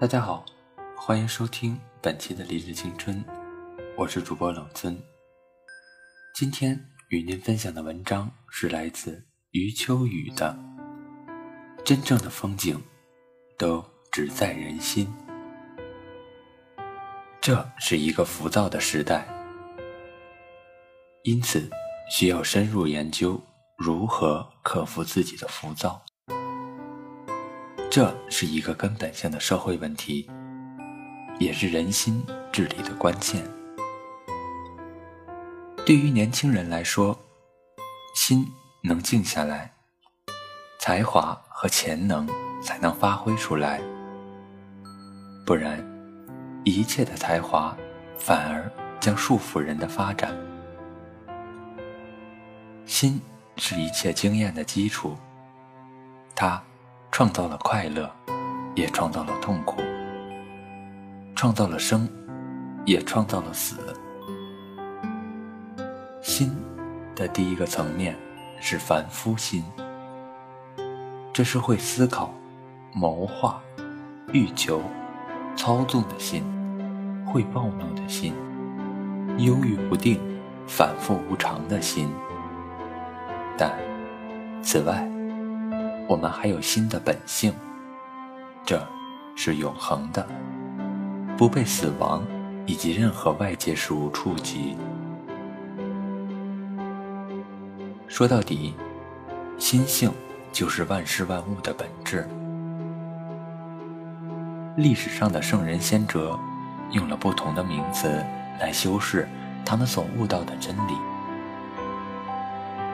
大家好，欢迎收听本期的励志青春，我是主播冷尊。今天与您分享的文章是来自余秋雨的《真正的风景都只在人心》。这是一个浮躁的时代，因此需要深入研究如何克服自己的浮躁。这是一个根本性的社会问题，也是人心治理的关键。对于年轻人来说，心能静下来，才华和潜能才能发挥出来。不然，一切的才华反而将束缚人的发展。心是一切经验的基础，它。创造了快乐，也创造了痛苦；创造了生，也创造了死。心的第一个层面是凡夫心，这是会思考、谋划、欲求、操纵的心，会暴怒的心，忧郁不定、反复无常的心。但此外，我们还有心的本性，这是永恒的，不被死亡以及任何外界事物触及。说到底，心性就是万事万物的本质。历史上的圣人先哲，用了不同的名词来修饰他们所悟到的真理，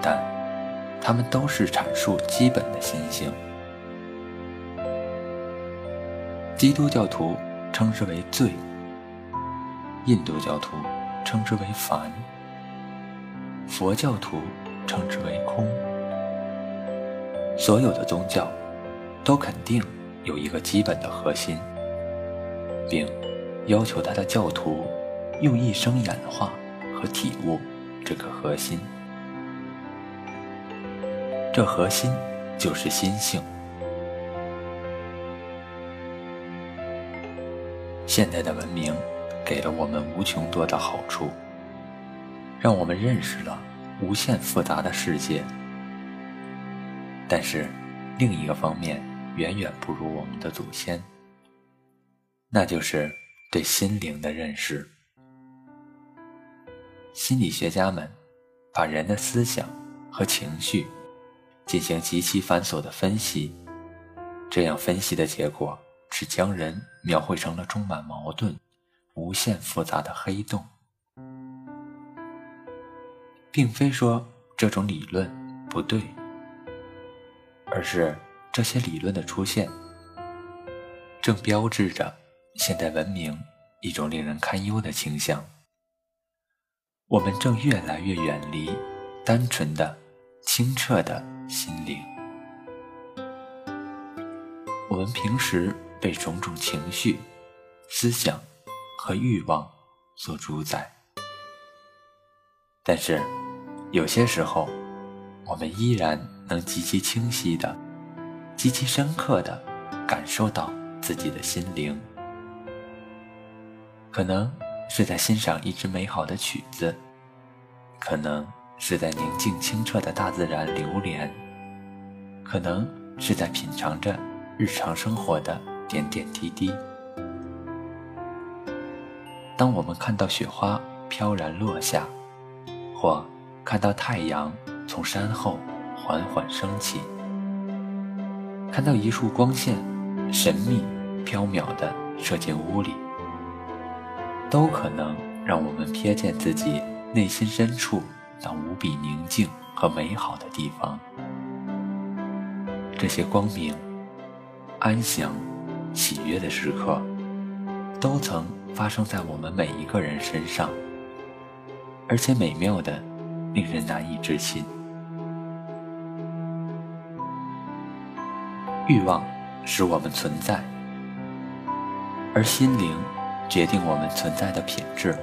但。他们都是阐述基本的心性。基督教徒称之为罪，印度教徒称之为凡，佛教徒称之为空。所有的宗教都肯定有一个基本的核心，并要求他的教徒用一生演化和体悟这个核心。这核心就是心性。现代的文明给了我们无穷多的好处，让我们认识了无限复杂的世界。但是，另一个方面远远不如我们的祖先，那就是对心灵的认识。心理学家们把人的思想和情绪。进行极其繁琐的分析，这样分析的结果是将人描绘成了充满矛盾、无限复杂的黑洞，并非说这种理论不对，而是这些理论的出现，正标志着现代文明一种令人堪忧的倾向。我们正越来越远离单纯的、清澈的。心灵，我们平时被种种情绪、思想和欲望所主宰，但是有些时候，我们依然能极其清晰的、极其深刻的感受到自己的心灵。可能是在欣赏一支美好的曲子，可能。是在宁静清澈的大自然流连，可能是在品尝着日常生活的点点滴滴。当我们看到雪花飘然落下，或看到太阳从山后缓缓升起，看到一束光线神秘飘渺地射进屋里，都可能让我们瞥见自己内心深处。那无比宁静和美好的地方，这些光明、安详、喜悦的时刻，都曾发生在我们每一个人身上，而且美妙的令人难以置信。欲望使我们存在，而心灵决定我们存在的品质。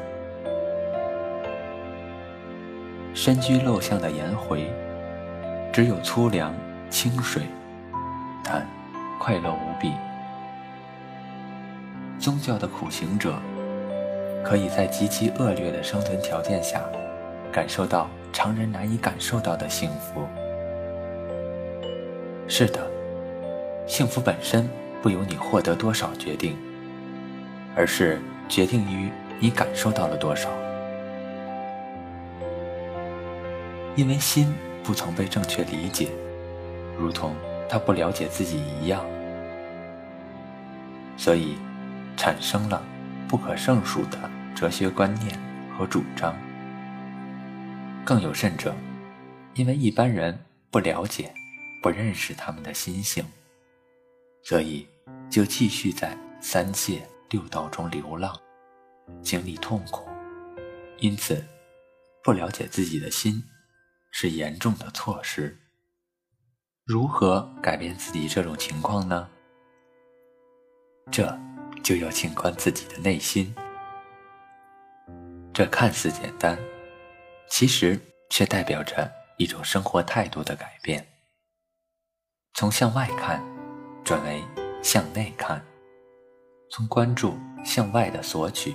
身居陋巷的颜回，只有粗粮、清水，但快乐无比。宗教的苦行者，可以在极其恶劣的生存条件下，感受到常人难以感受到的幸福。是的，幸福本身不由你获得多少决定，而是决定于你感受到了多少。因为心不曾被正确理解，如同他不了解自己一样，所以产生了不可胜数的哲学观念和主张。更有甚者，因为一般人不了解。不认识他们的心性，所以就继续在三界六道中流浪，经历痛苦。因此，不了解自己的心是严重的错失。如何改变自己这种情况呢？这就要静观自己的内心。这看似简单，其实却代表着一种生活态度的改变。从向外看，转为向内看；从关注向外的索取、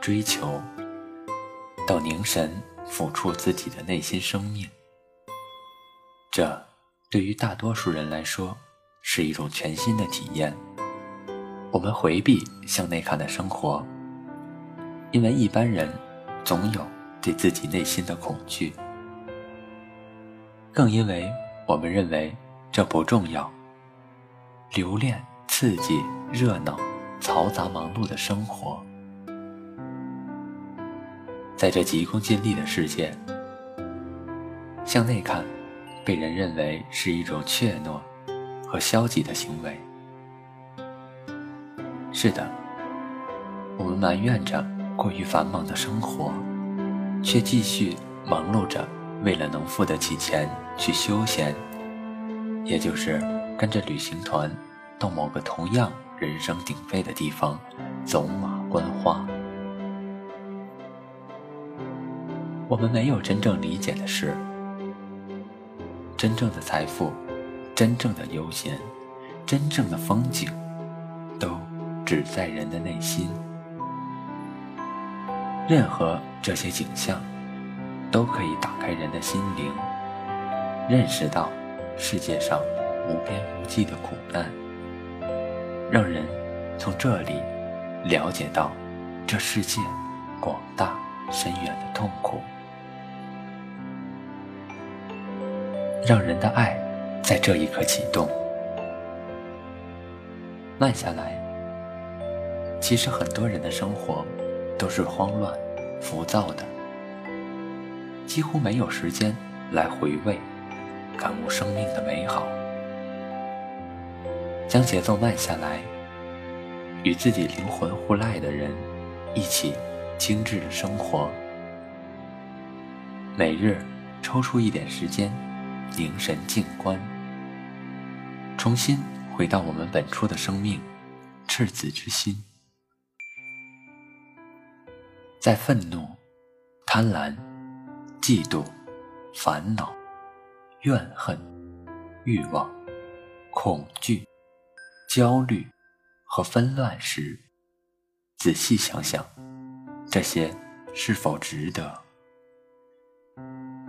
追求，到凝神抚触自己的内心生命。这对于大多数人来说是一种全新的体验。我们回避向内看的生活，因为一般人总有对自己内心的恐惧，更因为我们认为。这不重要。留恋刺激、热闹、嘈杂、忙碌的生活，在这急功近利的世界，向内看，被人认为是一种怯懦和消极的行为。是的，我们埋怨着过于繁忙的生活，却继续忙碌着，为了能付得起钱去休闲。也就是跟着旅行团到某个同样人声鼎沸的地方走马观花。我们没有真正理解的是，真正的财富、真正的悠闲、真正的风景，都只在人的内心。任何这些景象，都可以打开人的心灵，认识到。世界上无边无际的苦难，让人从这里了解到这世界广大深远的痛苦，让人的爱在这一刻启动。慢下来，其实很多人的生活都是慌乱、浮躁的，几乎没有时间来回味。感悟生命的美好，将节奏慢下来，与自己灵魂互赖的人一起精致的生活。每日抽出一点时间，凝神静观，重新回到我们本初的生命，赤子之心，在愤怒、贪婪、嫉妒、烦恼。怨恨、欲望、恐惧、焦虑和纷乱时，仔细想想，这些是否值得？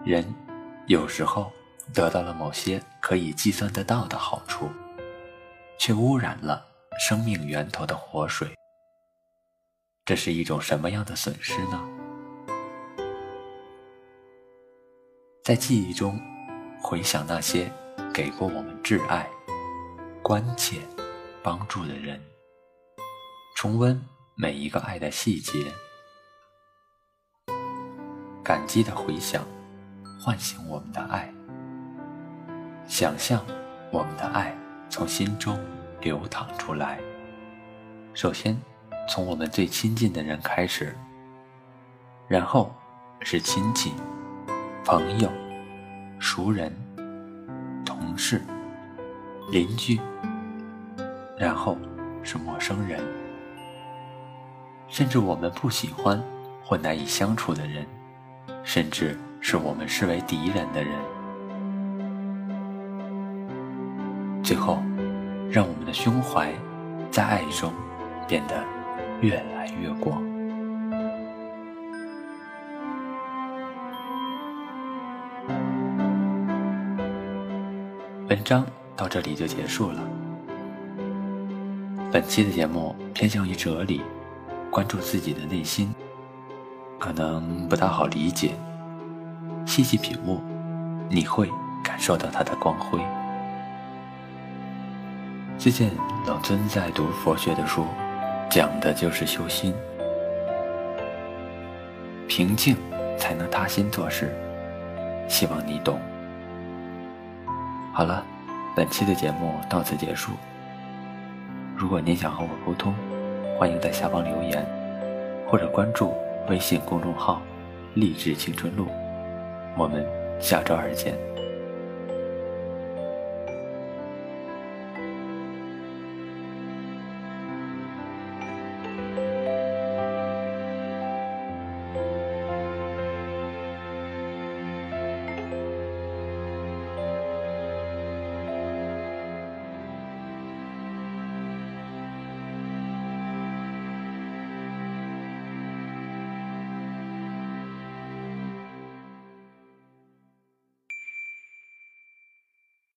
人有时候得到了某些可以计算得到的好处，却污染了生命源头的活水。这是一种什么样的损失呢？在记忆中。回想那些给过我们挚爱、关切、帮助的人，重温每一个爱的细节，感激的回想，唤醒我们的爱，想象我们的爱从心中流淌出来。首先，从我们最亲近的人开始，然后是亲戚、朋友。熟人、同事、邻居，然后是陌生人，甚至我们不喜欢或难以相处的人，甚至是我们视为敌人的人。最后，让我们的胸怀在爱中变得越来越广。文章到这里就结束了。本期的节目偏向于哲理，关注自己的内心，可能不大好理解。细细品悟，你会感受到它的光辉。最近老尊在读佛学的书，讲的就是修心，平静才能踏心做事。希望你懂。好了，本期的节目到此结束。如果您想和我沟通，欢迎在下方留言，或者关注微信公众号“励志青春路”。我们下周二见。